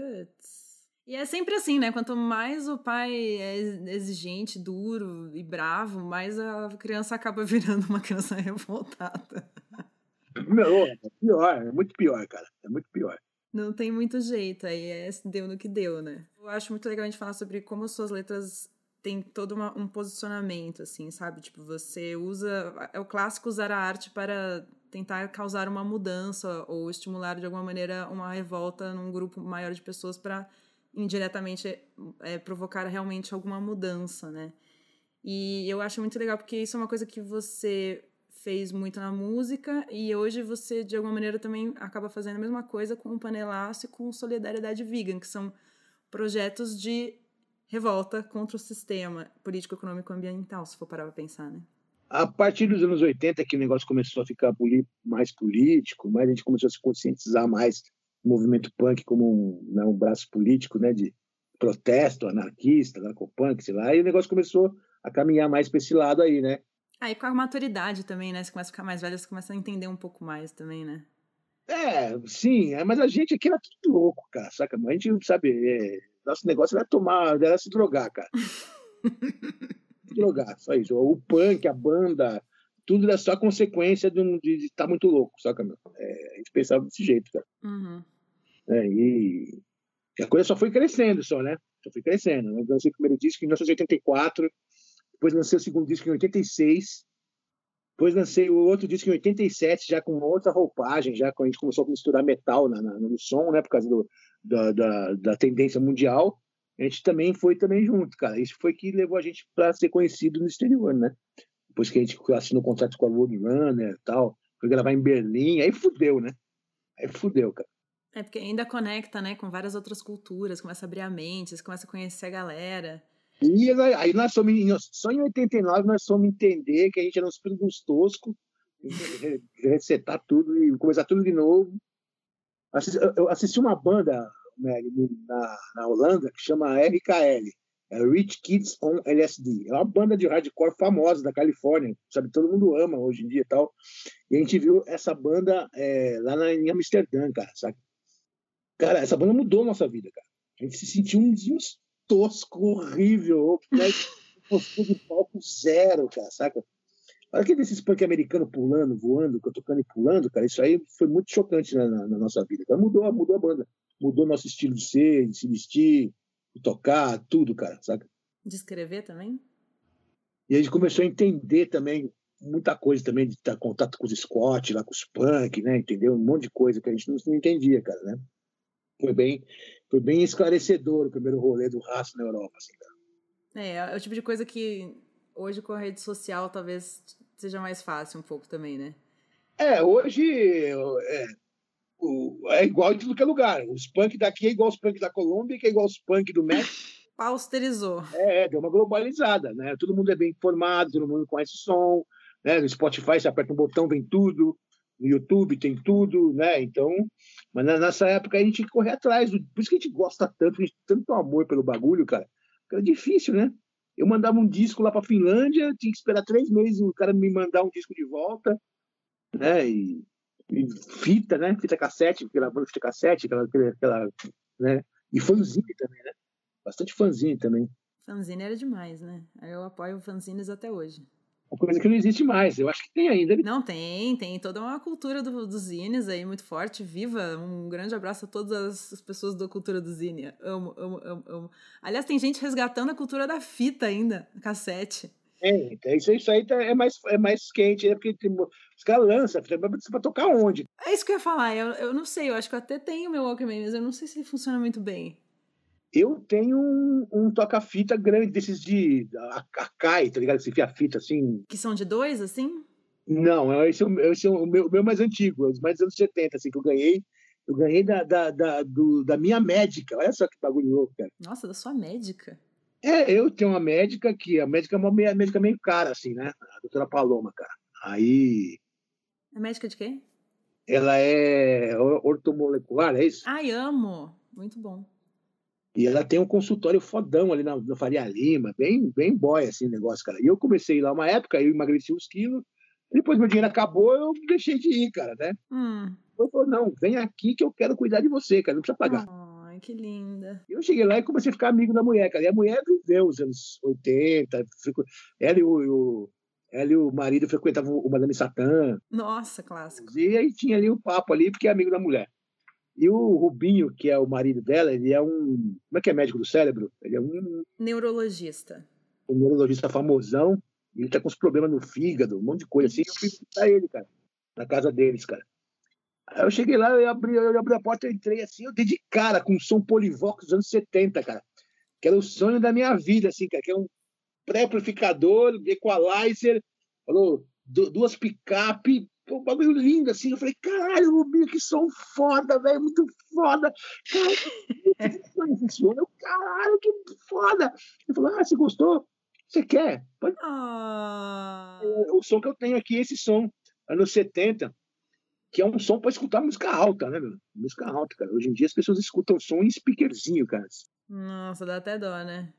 E é sempre assim, né? Quanto mais o pai é exigente, duro e bravo, mais a criança acaba virando uma criança revoltada. Não, é pior, é muito pior, cara. É muito pior. Não tem muito jeito, aí é, deu no que deu, né? Eu acho muito legal a gente falar sobre como suas letras têm todo uma, um posicionamento, assim, sabe? Tipo, você usa. É o clássico usar a arte para tentar causar uma mudança ou estimular de alguma maneira uma revolta num grupo maior de pessoas para indiretamente é, provocar realmente alguma mudança, né? E eu acho muito legal porque isso é uma coisa que você fez muito na música e hoje você, de alguma maneira, também acaba fazendo a mesma coisa com o Panelaço e com Solidariedade Vegan, que são projetos de revolta contra o sistema político, econômico ambiental, se for parar pra pensar, né? a partir dos anos 80 que o negócio começou a ficar mais político, mais a gente começou a se conscientizar mais movimento punk como um, né, um braço político, né, de protesto anarquista, narcopunk, sei lá, e o negócio começou a caminhar mais para esse lado aí, né? Aí ah, com a maturidade também, né? Você começa a ficar mais velho, você começa a entender um pouco mais também, né? É, sim, é, mas a gente aqui era tudo louco, cara, saca? A gente, sabe, é, nosso negócio era tomar, era se drogar, cara. drogar, só isso. O punk, a banda, tudo era só consequência de, um, de estar tá muito louco, saca, meu? É, a gente pensava desse jeito, cara. Uhum. É, e a coisa só foi crescendo, só, né? Só foi crescendo. Eu lancei o primeiro disco em 1984, depois lancei o segundo disco em 86, depois lancei o outro disco em 87, já com outra roupagem, já quando a gente começou a misturar metal na, na, no som, né? Por causa do, da, da, da tendência mundial a gente também foi também junto, cara. Isso foi que levou a gente para ser conhecido no exterior, né? Depois que a gente assinou contrato com a Roadrunner e tal, foi gravar em Berlim, aí fudeu, né? Aí fudeu, cara. É porque ainda conecta, né, com várias outras culturas, começa a abrir a mente, você começa a conhecer a galera. E aí nós somos, só em 89 nós fomos entender que a gente era um espírito tosco, resetar tudo e começar tudo de novo. Eu assisti uma banda né, na, na Holanda que chama RKL, é Rich Kids on LSD. É uma banda de hardcore famosa da Califórnia, sabe? Todo mundo ama hoje em dia e tal. E a gente viu essa banda é, lá na, em Amsterdã, cara, sabe? Cara, essa banda mudou a nossa vida, cara. A gente se sentiu um, um tosco, horrível, né? postura de palco zero, cara, saca? Olha que desses punk americano pulando, voando, tocando e pulando, cara, isso aí foi muito chocante na, na, na nossa vida. Cara. Mudou, mudou a banda mudou nosso estilo de ser, de se vestir, de tocar, tudo, cara, saca? De escrever também? E a gente começou a entender também muita coisa também, de ter contato com os Scott, lá com os punk, né, entendeu? Um monte de coisa que a gente não, não entendia, cara, né? Foi bem, foi bem esclarecedor o primeiro rolê do raço na Europa, assim, cara. É, é o tipo de coisa que hoje com a rede social talvez seja mais fácil um pouco também, né? É, hoje é, é igual em tudo que é lugar. Os punk daqui é igual os punk da Colômbia, que é igual os punk do México. Pausterizou. É, deu uma globalizada, né? Todo mundo é bem informado, todo mundo conhece o som, né? No Spotify você aperta um botão, vem tudo, no YouTube tem tudo, né? Então, mas nessa época a gente tinha que correr atrás, por isso que a gente gosta tanto, a gente tem tanto amor pelo bagulho, cara. Era difícil, né? Eu mandava um disco lá para Finlândia, tinha que esperar três meses o cara me mandar um disco de volta, né? E fita, né? Fita cassete, aquela fita cassete, aquela, aquela, né? E fanzine também, né? Bastante fanzine também. Fanzine era demais, né? Eu apoio fanzines até hoje. Uma coisa que não existe mais, eu acho que tem ainda. Não, tem, tem toda uma cultura do, dos zines aí muito forte, viva. Um grande abraço a todas as pessoas da cultura do zine. Amo, amo, amo, amo. Aliás, tem gente resgatando a cultura da fita ainda, cassete. É, então isso, isso aí tá, é mais, é mais quente, né? Porque tem, os caras lançam, vai tocar onde? É isso que eu ia falar, eu, eu não sei, eu acho que eu até tenho meu Walkman, mas eu não sei se ele funciona muito bem. Eu tenho um, um toca-fita grande desses de Akai, tá ligado? Esse enfia fita assim. Que são de dois, assim? Não, esse, é esse é o meu, meu mais antigo, os mais dos anos 70, assim, que eu ganhei. Eu ganhei da, da, da, do, da minha médica. Olha só que bagulho louco, cara. Nossa, da sua médica. É, eu tenho uma médica que a médica é uma médica meio cara, assim, né? A doutora Paloma, cara. Aí. É médica de quê? Ela é ortomolecular, é isso? Ai, amo! Muito bom. E ela tem um consultório fodão ali na, na Faria Lima, bem, bem boy, assim, o negócio, cara. E eu comecei lá uma época, eu emagreci uns quilos, depois meu dinheiro acabou, eu deixei de ir, cara, né? Hum. Eu falei, não, vem aqui que eu quero cuidar de você, cara, não precisa pagar. Oh que linda. Eu cheguei lá e comecei a ficar amigo da mulher, cara. E a mulher viveu os anos 80. Ela e o, o, ela e o marido frequentavam o Madame Satã. Nossa, clássico. E aí tinha ali o papo ali, porque é amigo da mulher. E o Rubinho, que é o marido dela, ele é um. Como é que é médico do cérebro? Ele é um. Neurologista. Um neurologista famosão. Ele tá com uns problemas no fígado, um monte de coisa assim. Eu fui visitar ele, cara. Na casa deles, cara. Aí eu cheguei lá, eu abri, eu abri a porta, eu entrei assim, eu dei de cara com um som polivox dos anos 70, cara. Que era o sonho da minha vida, assim, cara, que é um pré-amplificador, equalizer, falou, duas picape, um bagulho lindo, assim. Eu falei, caralho, Rubinho, que som foda, velho, muito foda. Caralho. Eu, caralho, que foda. Ele falou, ah, você gostou? Você quer? Pode... Ah. O som que eu tenho aqui, esse som, anos 70, que é um som para escutar música alta, né, meu? Música alta, cara. Hoje em dia as pessoas escutam som em speakerzinho, cara. Nossa, dá até dó, né?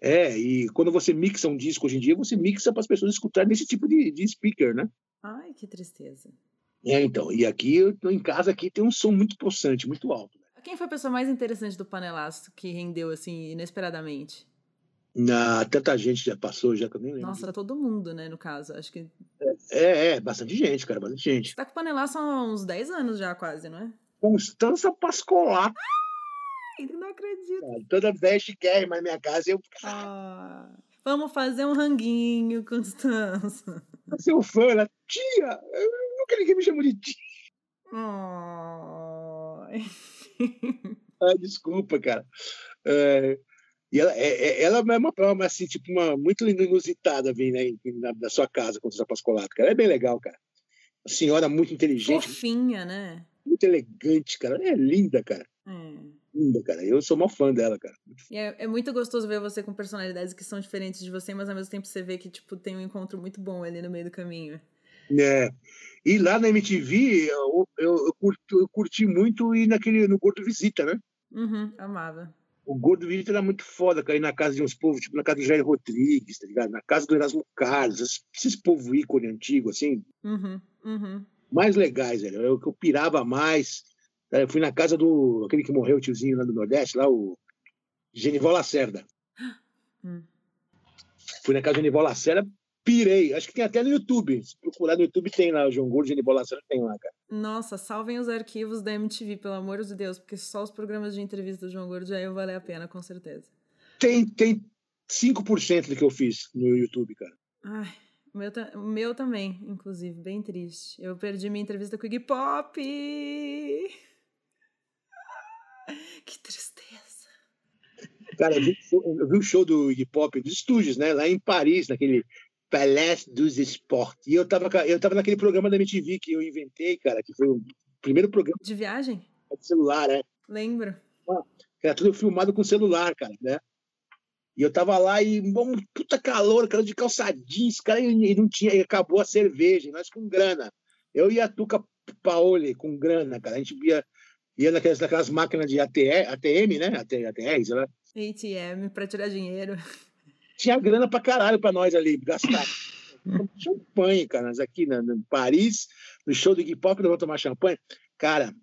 É, e quando você mixa um disco hoje em dia, você mixa para as pessoas escutarem nesse tipo de, de speaker, né? Ai, que tristeza. É, então. E aqui, eu tô em casa, aqui tem um som muito possante, muito alto. Quem foi a pessoa mais interessante do panelaço que rendeu, assim, inesperadamente? Na, tanta gente já passou, já que eu nem lembro. Nossa, era todo mundo, né, no caso. Acho que. É, é, bastante gente, cara, bastante gente. Tá com o panelaço há uns 10 anos já, quase, não é? Constança Pascolato. Ai, não acredito. Toda vez que quer na minha casa, eu. Ah, vamos fazer um ranguinho, Constança. Seu fã, ela, tia! Eu nunca ninguém me chamou de tia. Ai. Ah, desculpa, cara. É, e ela, é, é- ela é uma prova, assim, tipo, uma, muito inusitada vir né, na, na sua casa, Constança Pascolato, cara. É bem legal, cara. Uma senhora muito inteligente, Fofinha, né? muito elegante, cara. É linda, cara. É. Linda, cara. Eu sou mó fã dela, cara. É, é muito gostoso ver você com personalidades que são diferentes de você, mas ao mesmo tempo você vê que, tipo, tem um encontro muito bom ali no meio do caminho. É. E lá na MTV, eu, eu, eu curti, eu curti muito ir naquele, no Gordo Visita, né? Uhum, amava. O Gordo Visita era muito foda, cara, ir na casa de uns povos, tipo na casa do Jair Rodrigues, tá ligado? Na casa do Erasmo Carlos, esses, esses povos ícone antigo, assim, Uhum, uhum. mais legais, velho. É o que eu pirava mais. Eu fui na casa do, aquele que morreu, o tiozinho lá do Nordeste, lá, o Genival Lacerda. Hum. Fui na casa do Genival Lacerda, pirei. Acho que tem até no YouTube. Se procurar no YouTube, tem lá, o João Gordo, Genival Lacerda, tem lá, cara. Nossa, salvem os arquivos da MTV, pelo amor de Deus, porque só os programas de entrevista do João Gordo já iam valer a pena, com certeza. Tem, tem 5% do que eu fiz no YouTube, cara. Ai, o meu, o meu também, inclusive, bem triste. Eu perdi minha entrevista com o Iggy Pop. Que tristeza. Cara, eu vi, o show- eu vi o show do Iggy Pop, dos estúdios, né? Lá em Paris, naquele Palais dos Sports. E eu tava, eu tava naquele programa da MTV que eu inventei, cara, que foi o primeiro programa De viagem? de celular, né? Lembro. Era tudo filmado com celular, cara, né? E eu tava lá e um puta calor, cara, de calça jeans, cara, e não tinha, e acabou a cerveja, nós com grana. Eu e a Tuca Paoli com grana, cara. A gente ia, ia naquelas, naquelas máquinas de ATE, ATM, né? AT, ATR, sei lá. ATM pra tirar dinheiro. Tinha grana pra caralho pra nós ali, gastar. champanhe, cara, nós aqui na, em Paris, no show do Iggy Pop, nós vamos tomar champanhe. Cara,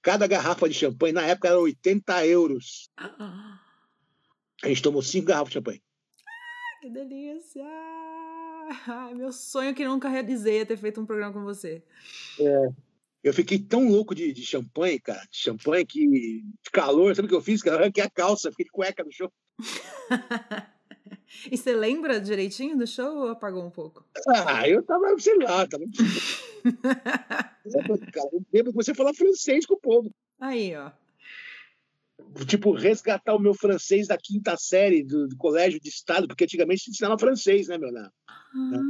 cada garrafa de champanhe, na época, era 80 euros. A gente tomou cinco garrafas de champanhe. Que delícia! Ai, meu sonho que nunca realizei é ter feito um programa com você. Eu fiquei tão louco de, de champanhe, cara, de champanhe, que de calor, sabe o que eu fiz? Cara, eu arranquei a calça, fiquei de cueca no show. e você lembra direitinho do show ou apagou um pouco? Ah, eu tava, sei lá, tava. cara, eu lembro que você falar francês com o povo. Aí, ó. Tipo, resgatar o meu francês da quinta série do, do colégio de estado, porque antigamente se ensinava francês, né, meu, na, Ah,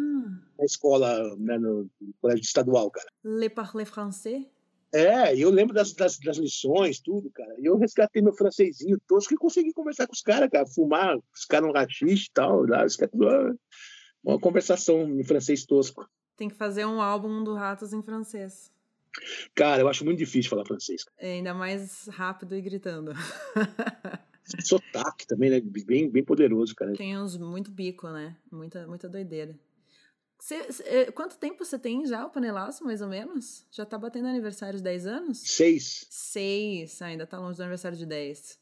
na escola, né, no, no colégio estadual, cara. Le parler français? É, eu lembro das, das, das lições, tudo, cara. E eu resgatei meu francesinho tosco e consegui conversar com os caras, cara. Fumar, os caras no rachixe e tal. Lá, os caras, ah, uma conversação em francês tosco. Tem que fazer um álbum do Ratos em francês. Cara, eu acho muito difícil falar francês. É, ainda mais rápido e gritando. Sotaque também, né? Bem, bem poderoso, cara. Tem uns muito bico, né? Muita, muita doideira. Cê- cê- eh, quanto tempo você tem já o panelaço, mais ou menos? Já tá batendo aniversário de 10 anos? Seis. Seis, ah, ainda tá longe do aniversário de 10.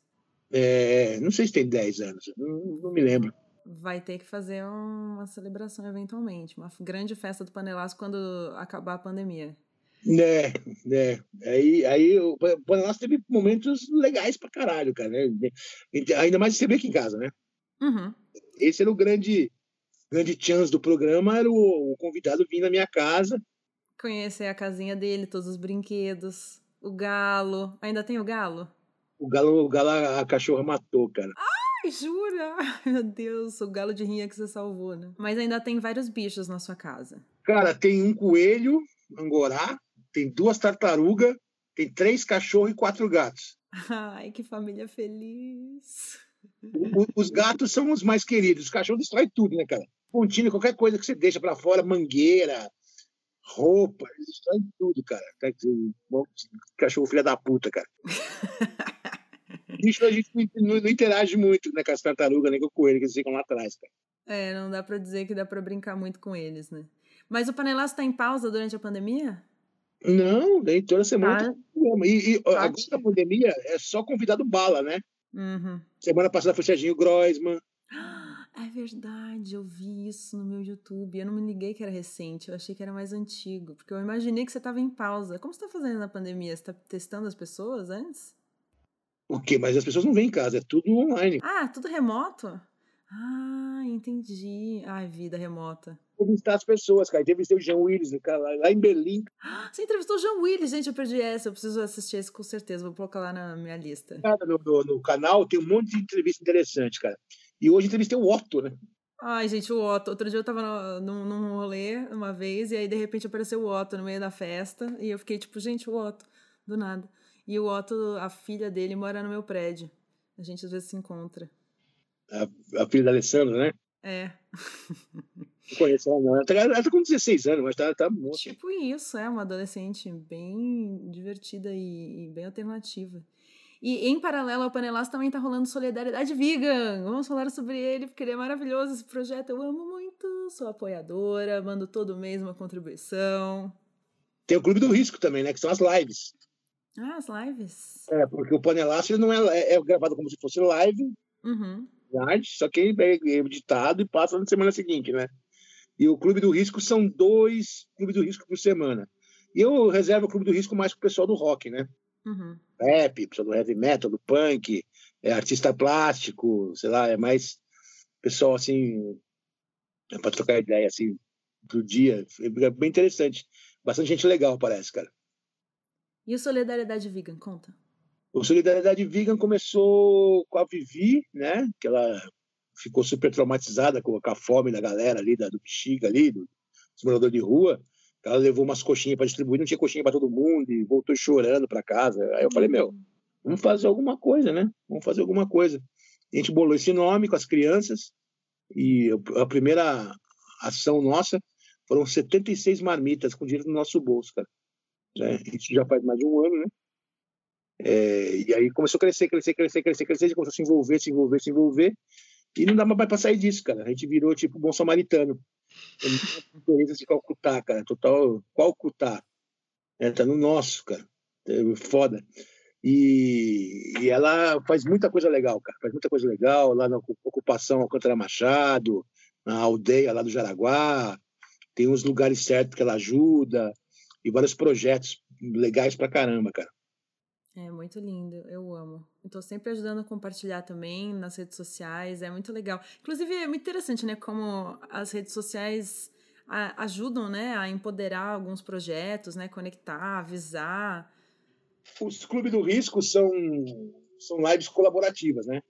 É, não sei se tem 10 anos, não, não me lembro. Vai ter que fazer uma celebração eventualmente, uma grande festa do panelaço quando acabar a pandemia. Né, né. Aí, aí o Panelaço teve momentos legais pra caralho, cara. Né? Ainda mais você vê aqui em casa, né? Uhum. Esse era o grande, grande chance do programa, era o, o convidado vir na minha casa. Conhecer a casinha dele, todos os brinquedos, o galo. Ainda tem o galo? O galo, o galo a cachorra matou, cara. Ai, jura? Ai, meu Deus, o galo de rinha que você salvou, né? Mas ainda tem vários bichos na sua casa. Cara, tem um coelho, angorá, tem duas tartarugas, tem três cachorros e quatro gatos. Ai, que família feliz. o, os gatos são os mais queridos. Os cachorros destrói tudo, né, cara? Pontinho, qualquer coisa que você deixa para fora, mangueira, roupa, eles destroem tudo, cara. Cachorro filha da puta, cara. Bicho, a gente não, não, interage muito né, com as tartarugas, nem com o coelho, que eles ficam lá atrás, cara. É, não dá para dizer que dá para brincar muito com eles, né? Mas o panelaço está em pausa durante a pandemia? Não, daí toda semana. Ah, e, e tá. agora a pandemia é só convidado bala, né? Uhum. Semana passada foi Serginho Groisman. É verdade, eu vi isso no meu YouTube. Eu não me liguei que era recente, eu achei que era mais antigo, porque eu imaginei que você estava em pausa. Como você está fazendo na pandemia? Você está testando as pessoas antes? O quê? Mas as pessoas não vêm em casa, é tudo online. Ah, tudo remoto? Ah, entendi. Ai, vida remota. Entrevistar as pessoas, cara. Entrevistei o Jean Willis, cara, lá em Berlim. Você entrevistou o Jean Willis, gente, eu perdi essa. Eu preciso assistir esse com certeza. Vou colocar lá na minha lista. Cara, no, no, no canal tem um monte de entrevista interessante, cara. E hoje entrevistei o Otto, né? Ai, gente, o Otto. Outro dia eu tava no, num, num rolê uma vez, e aí de repente apareceu o Otto no meio da festa, e eu fiquei tipo, gente, o Otto, do nada. E o Otto, a filha dele, mora no meu prédio. A gente às vezes se encontra a, a filha da Alessandra, né? É. Não conheço ela, não. Ela tá, ela tá com 16 anos, mas tá, tá muito. Tipo isso, é uma adolescente bem divertida e, e bem alternativa. E em paralelo ao Panelaço também tá rolando Solidariedade Vegan. Vamos falar sobre ele, porque ele é maravilhoso esse projeto. Eu amo muito, sou apoiadora, mando todo mês uma contribuição. Tem o Clube do Risco também, né? Que são as lives. Ah, as lives. É, porque o Panelaço ele não é, é, é gravado como se fosse live. Uhum só que é editado e passa na semana seguinte, né? E o Clube do Risco são dois Clube do Risco por semana. E eu reservo o Clube do Risco mais para o pessoal do rock, né? Uhum. Rap, pessoal do heavy metal, do punk, é artista plástico, sei lá, é mais pessoal assim, é para trocar ideia assim do dia. É bem interessante. Bastante gente legal, parece, cara. E o Solidariedade Vegan, conta. O Solidariedade Vegan começou com a Vivi, né? Que ela ficou super traumatizada com a fome da galera ali, da, do bexiga ali, do, dos moradores de rua. Ela levou umas coxinhas para distribuir, não tinha coxinha para todo mundo e voltou chorando para casa. Aí eu falei, meu, vamos fazer alguma coisa, né? Vamos fazer alguma coisa. A gente bolou esse nome com as crianças e a primeira ação nossa foram 76 marmitas com dinheiro no nosso bolso, cara. Né? Isso já faz mais de um ano, né? É, e aí começou a crescer, crescer, crescer, crescer, crescer, começou a se envolver, se envolver, se envolver, e não dá mais para sair disso, cara. A gente virou tipo bom samaritano. Teresa de Calcutá, cara, total Calcutá. É, tá no nosso, cara. É foda. E, e, ela faz muita coisa legal, cara. Faz muita coisa legal lá na ocupação Alcântara Machado, na aldeia lá do Jaraguá. Tem uns lugares certos que ela ajuda e vários projetos legais pra caramba, cara. É muito lindo, eu amo. Estou sempre ajudando a compartilhar também nas redes sociais, é muito legal. Inclusive, é muito interessante, né, como as redes sociais ajudam, né, a empoderar alguns projetos, né, conectar, avisar. Os clubes do risco são, são lives colaborativas, né?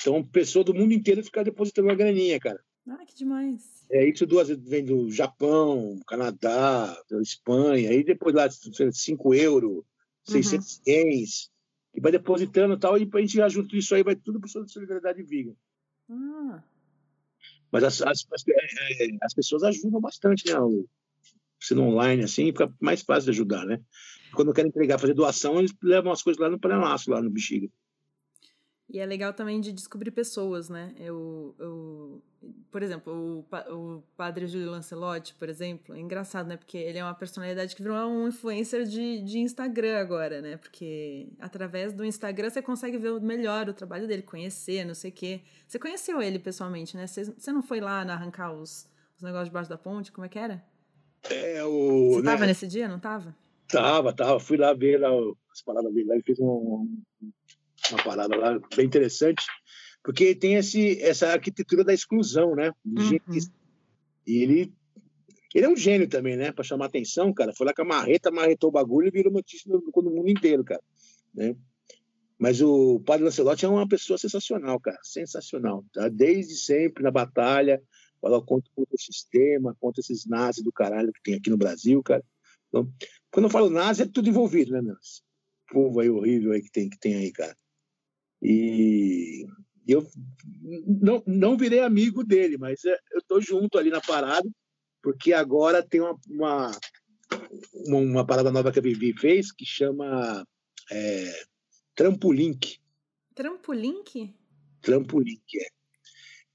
Então, pessoa do mundo inteiro fica depositando uma graninha, cara. Ah, que demais. É, isso duas vem do Japão, Canadá, Espanha, aí depois lá 5 euros, 600 uhum. ienes, e vai depositando e tal, e a gente junto isso aí, vai tudo para o Solidariedade Vegan. Ah. Mas as, as, as, é, é, as, pessoas ajudam bastante, né? O, sendo online assim, fica mais fácil de ajudar, né? Quando querem entregar, fazer doação, eles levam as coisas lá no panelaço, lá no bexiga. E é legal também de descobrir pessoas, né? Eu, eu por exemplo, o, o padre Júlio Lancelotti, por exemplo, é engraçado, né? Porque ele é uma personalidade que virou um influencer de, de Instagram agora, né? Porque através do Instagram você consegue ver melhor o trabalho dele, conhecer, não sei o quê. Você conheceu ele pessoalmente, né? Você, você não foi lá arrancar os, os negócios debaixo da ponte? Como é que era? É, o, você tava né? nesse dia, não tava? Tava, tava. Fui lá ver lá, as paradas dele. Ele fez um, uma parada lá bem interessante, porque tem esse, essa arquitetura da exclusão, né? Uhum. E ele, ele é um gênio também, né? Para chamar atenção, cara. Foi lá com a marreta, marretou o bagulho e virou notícia no, no mundo inteiro, cara. Né? Mas o Padre Lancelotti é uma pessoa sensacional, cara. Sensacional. Tá? Desde sempre na batalha, fala contra, contra o sistema, contra esses nazis do caralho que tem aqui no Brasil, cara. Então, quando eu falo nazi, é tudo envolvido, né, meu? Esse povo aí horrível aí que tem, que tem aí, cara. E, eu não, não virei amigo dele, mas é, eu tô junto ali na parada, porque agora tem uma, uma, uma parada nova que a Vivi fez que chama é, Trampolilink. Trampolilink? Trampolilink,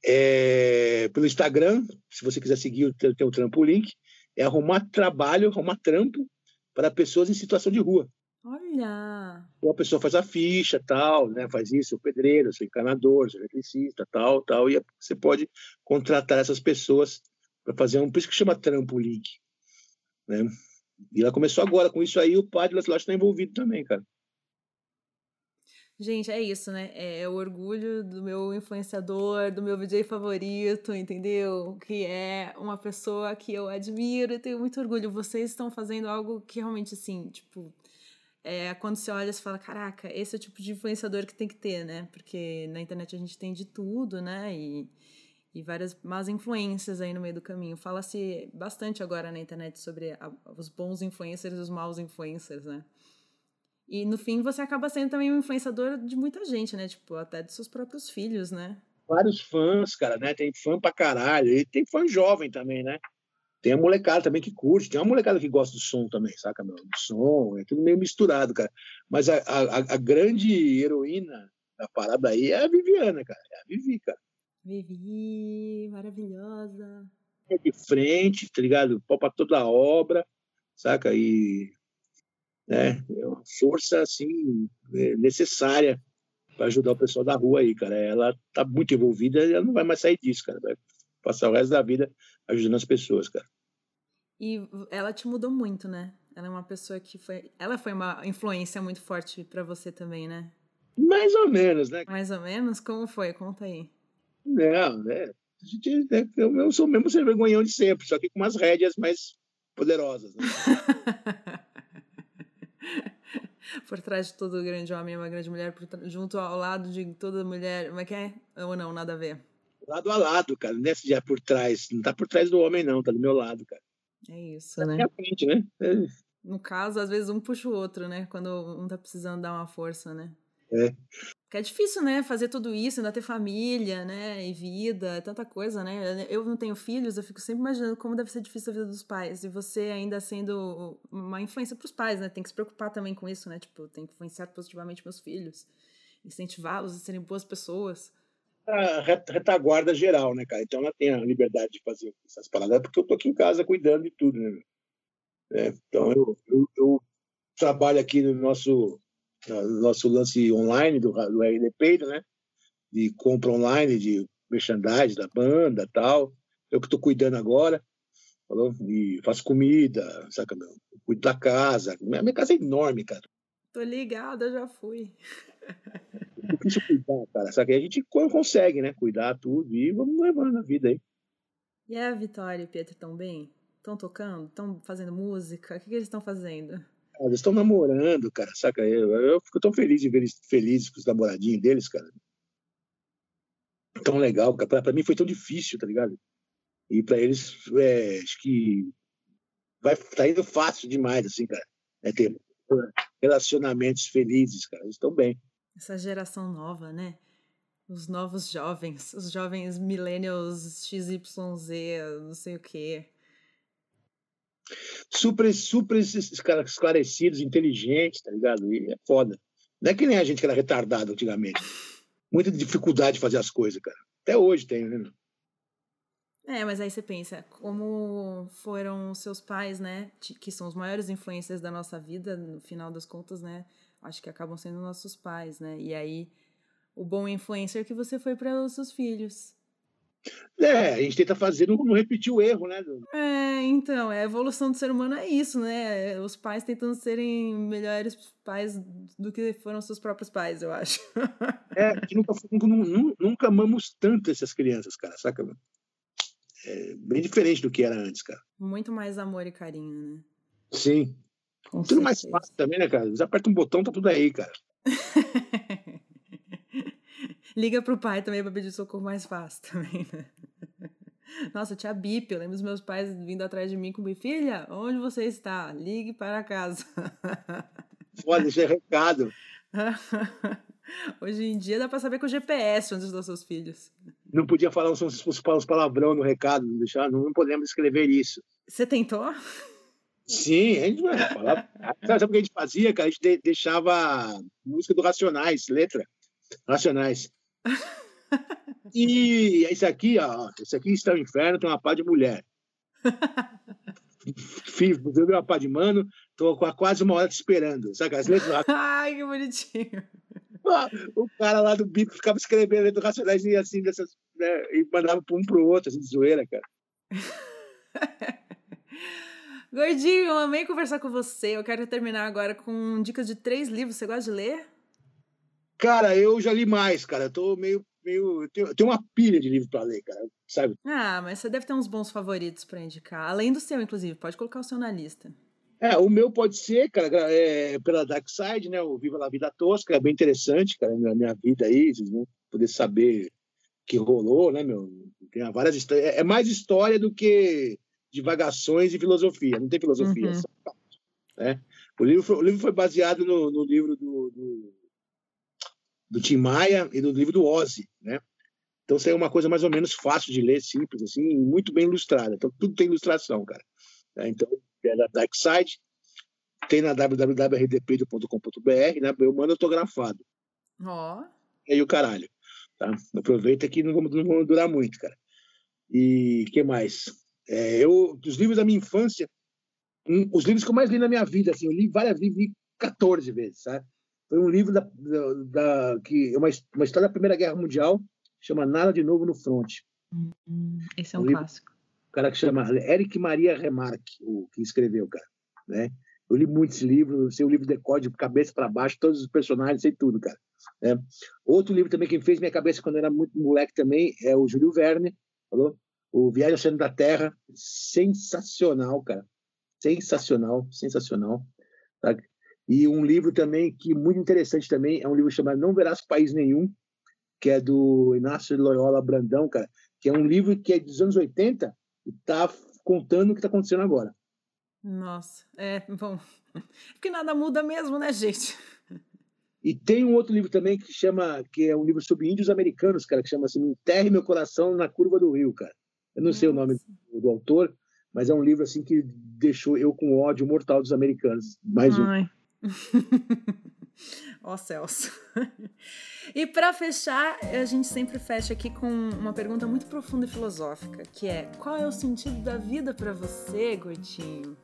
é. é. Pelo Instagram, se você quiser seguir, tem o Trampolilink, é arrumar trabalho, arrumar trampo para pessoas em situação de rua. Olha! Então a pessoa faz a ficha, tal, né? Faz isso, o pedreiro, o encanador, o eletricista, tal, tal, e você pode contratar essas pessoas para fazer um, por isso que chama trampo link, né? E ela começou agora com isso aí, o padre lá está envolvido também, cara. Gente, é isso, né? É, é, o orgulho do meu influenciador, do meu DJ favorito, entendeu? Que é uma pessoa que eu admiro e tenho muito orgulho. Vocês estão fazendo algo que realmente, assim, tipo, é, quando você olha, você fala, caraca, esse é o tipo de influenciador que tem que ter, né? Porque na internet a gente tem de tudo, né? E, e várias más influências aí no meio do caminho. Fala-se bastante agora na internet sobre a, os bons influencers e os maus influencers, né? E no fim você acaba sendo também um influenciador de muita gente, né? Tipo, até de seus próprios filhos, né? Vários fãs, cara, né? Tem fã pra caralho. E tem fã jovem também, né? Tem a molecada também que curte, tem uma molecada que gosta do som também, saca, meu? Do som, é tudo meio misturado, cara. Mas a, a, a grande heroína da parada aí é a Viviana, cara. É a Vivi, cara. Vivi, maravilhosa. É de frente, tá ligado? Pau pra toda a obra, saca? E né, é uma força, assim, é, necessária para ajudar o pessoal da rua aí, cara. Ela tá muito envolvida e ela não vai mais sair disso, cara. Vai passar o resto da vida ajudando as pessoas, cara. E ela te mudou muito, né? Ela é uma pessoa que foi. Ela foi uma influência muito forte para você também, né? Mais ou menos, né? Mais ou menos? Como foi? Conta aí. Não, né? A gente, né, eu sou mesmo sem vergonhão de sempre, só que com umas rédeas mais poderosas. Né? por trás de todo grande homem e uma grande mulher, junto ao lado de toda mulher. Como é que é? Ou não, nada a ver? lado a lado, cara. Não é já por trás. Não tá por trás do homem, não. Tá do meu lado, cara. É isso, tá né? Né? É. No caso, às vezes um puxa o outro, né? Quando um tá precisando dar uma força, né? É. Porque é difícil, né? Fazer tudo isso, ainda ter família, né? E vida, tanta coisa, né? Eu não tenho filhos, eu fico sempre imaginando como deve ser difícil a vida dos pais. E você ainda sendo uma influência pros pais, né? Tem que se preocupar também com isso, né? Tipo, tem que influenciar positivamente meus filhos, incentivá-los a serem boas pessoas a retaguarda geral, né, cara? Então ela tem a liberdade de fazer essas paradas, porque eu tô aqui em casa cuidando de tudo, né? É, então eu, eu, eu, trabalho aqui no nosso, no nosso lance online do, do RD né? De compra online, de merchandising da banda tal. Eu que estou cuidando agora. Falou? E faço comida, saca, meu? Cuido da casa. Minha, minha casa é enorme, cara. Tô ligada, já fui. difícil cuidar, cara. Só que a gente consegue, né? Cuidar tudo e vamos levando a vida aí. E a Vitória e o Pedro estão bem? Estão tocando? Estão fazendo música? O que, que eles estão fazendo? Ah, eles estão namorando, cara, saca? Eu, eu fico tão feliz de ver eles felizes com os namoradinhos deles, cara. Tão legal, cara. Pra, pra mim foi tão difícil, tá ligado? E pra eles, é, acho que vai, tá indo fácil demais, assim, cara. É ter relacionamentos felizes, cara. Eles estão bem essa geração nova, né? Os novos jovens, os jovens millennials XYZ, não sei o quê. Super, super esclarecidos, inteligentes, tá ligado? E é foda. Não é que nem a gente que era retardado antigamente. Muita dificuldade de fazer as coisas, cara. Até hoje tem, né? É, mas aí você pensa, como foram seus pais, né? Que são os maiores influências da nossa vida, no final das contas, né? Acho que acabam sendo nossos pais, né? E aí, o bom influencer que você foi para os seus filhos. É, a gente tenta fazer, não, não repetir o erro, né? É, então, a evolução do ser humano é isso, né? Os pais tentando serem melhores pais do que foram seus próprios pais, eu acho. É, gente nunca, nunca, nunca amamos tanto essas crianças, cara, saca? É bem diferente do que era antes, cara. Muito mais amor e carinho, né? Sim. Com tudo certeza. mais fácil também, né, cara? Você aperta um botão, tá tudo aí, cara. Liga pro pai também pra pedir socorro mais fácil também, né? Nossa, tinha bip. Eu lembro dos meus pais vindo atrás de mim com filha, onde você está? Ligue para casa. Pode deixar recado. Hoje em dia dá para saber com o GPS onde estão seus filhos. Não podia falar uns, uns palavrão no recado, não, deixar, não podemos escrever isso. Você tentou? Sim, a gente falava. Sabe o que a gente fazia, cara? A gente deixava música do Racionais, letra. Racionais. E esse aqui, ó, esse aqui está o inferno, tem uma pá de mulher. Fiz, eu uma pá de mano, tô com quase uma hora te esperando. Sabe as letras? Ai, que bonitinho. O cara lá do bico ficava escrevendo letras racionais e assim, dessas, né, e mandava um pro outro, assim, de zoeira, cara. Gordinho, eu amei conversar com você. Eu quero terminar agora com dicas de três livros. Você gosta de ler? Cara, eu já li mais, cara. Eu tô meio. meio eu tenho uma pilha de livros para ler, cara, sabe? Ah, mas você deve ter uns bons favoritos para indicar. Além do seu, inclusive. Pode colocar o seu na lista. É, o meu pode ser, cara, é, pela Dark Side, né? O Viva la Vida Tosca, é bem interessante, cara, na minha vida aí, né? poder saber o que rolou, né, meu? Tem várias histórias. É, é mais história do que divagações e filosofia. Não tem filosofia. Uhum. Né? O, livro foi, o livro foi baseado no, no livro do, do, do, Tim Maia e no livro do Ozzy, né? Então, isso é uma coisa mais ou menos fácil de ler, simples, assim, e muito bem ilustrada. Então, tudo tem ilustração, cara. É, então, é da Dark Side, tem na www.rdpedio.com.br, né? Eu mando autografado. Ó. Oh. E aí o caralho. Tá? Aproveita que não vamos, não vamos durar muito, cara. E que mais? É, eu, dos livros da minha infância, um, os livros que eu mais li na minha vida, assim, eu li várias vezes, li 14 vezes, sabe? Foi um livro da, da, da que é uma, uma história da Primeira Guerra Mundial, chama Nada de Novo no Front. Hum, esse é um, um clássico. Livro, um cara que chama Eric Maria Remarque, o que escreveu, cara, né? Eu li muitos livros, sei o livro de código de cabeça para baixo, todos os personagens, sei tudo, cara. É. Outro livro também que fez minha cabeça quando eu era muito moleque também é o Júlio Verne, falou? O Viagem ao Centro da Terra, sensacional, cara. Sensacional, sensacional. Tá? E um livro também que muito interessante também, é um livro chamado Não Verás País Nenhum, que é do Inácio de Loyola Brandão, cara, que é um livro que é dos anos 80 e está contando o que está acontecendo agora. Nossa, é, bom, porque nada muda mesmo, né, gente? E tem um outro livro também que chama, que é um livro sobre índios americanos, cara, que chama assim, Enterre Meu Coração na Curva do Rio, cara. Eu não Nossa. sei o nome do, do, autor, mas é um livro assim que deixou eu com ódio mortal dos americanos. Mais Ai. um. Ó oh, Celso. e para fechar, a gente sempre fecha aqui com uma pergunta muito profunda e filosófica, que é: qual é o sentido da vida para você, Gordinho?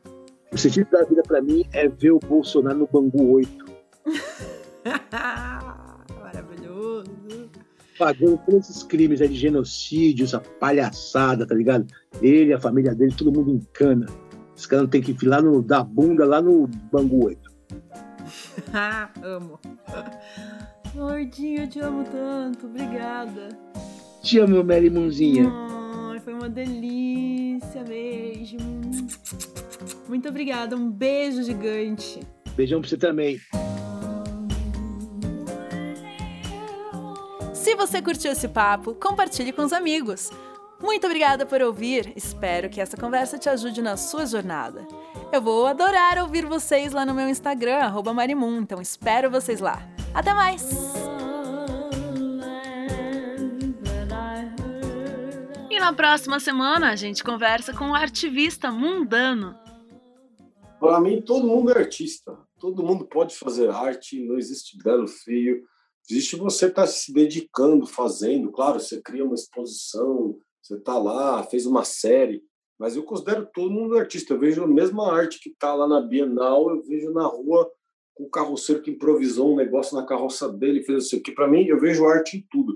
O sentido da vida para mim é ver o Bolsonaro no Bangu 8. Pagando todos esses crimes aí de genocídio, essa palhaçada, tá ligado? Ele, a família dele, todo mundo em cana. Esse cara não tem que enfiar no, da bunda lá no Bangu 8. amo. Gordinho, eu te amo tanto. Obrigada. Te amo, Mary Munzinha. Ai, foi uma delícia. Beijo. Muito obrigada. Um beijo gigante. Beijão pra você também. Você curtiu esse papo, compartilhe com os amigos. Muito obrigada por ouvir. Espero que essa conversa te ajude na sua jornada. Eu vou adorar ouvir vocês lá no meu Instagram, Marimun, então espero vocês lá. Até mais! E na próxima semana a gente conversa com o artivista mundano. Para mim, todo mundo é artista. Todo mundo pode fazer arte, não existe belo feio Existe você estar tá se dedicando, fazendo. Claro, você cria uma exposição, você está lá, fez uma série, mas eu considero todo mundo artista. Eu vejo a mesma arte que está lá na Bienal, eu vejo na rua o carroceiro que improvisou um negócio na carroça dele, fez assim. Que para mim, eu vejo arte em tudo.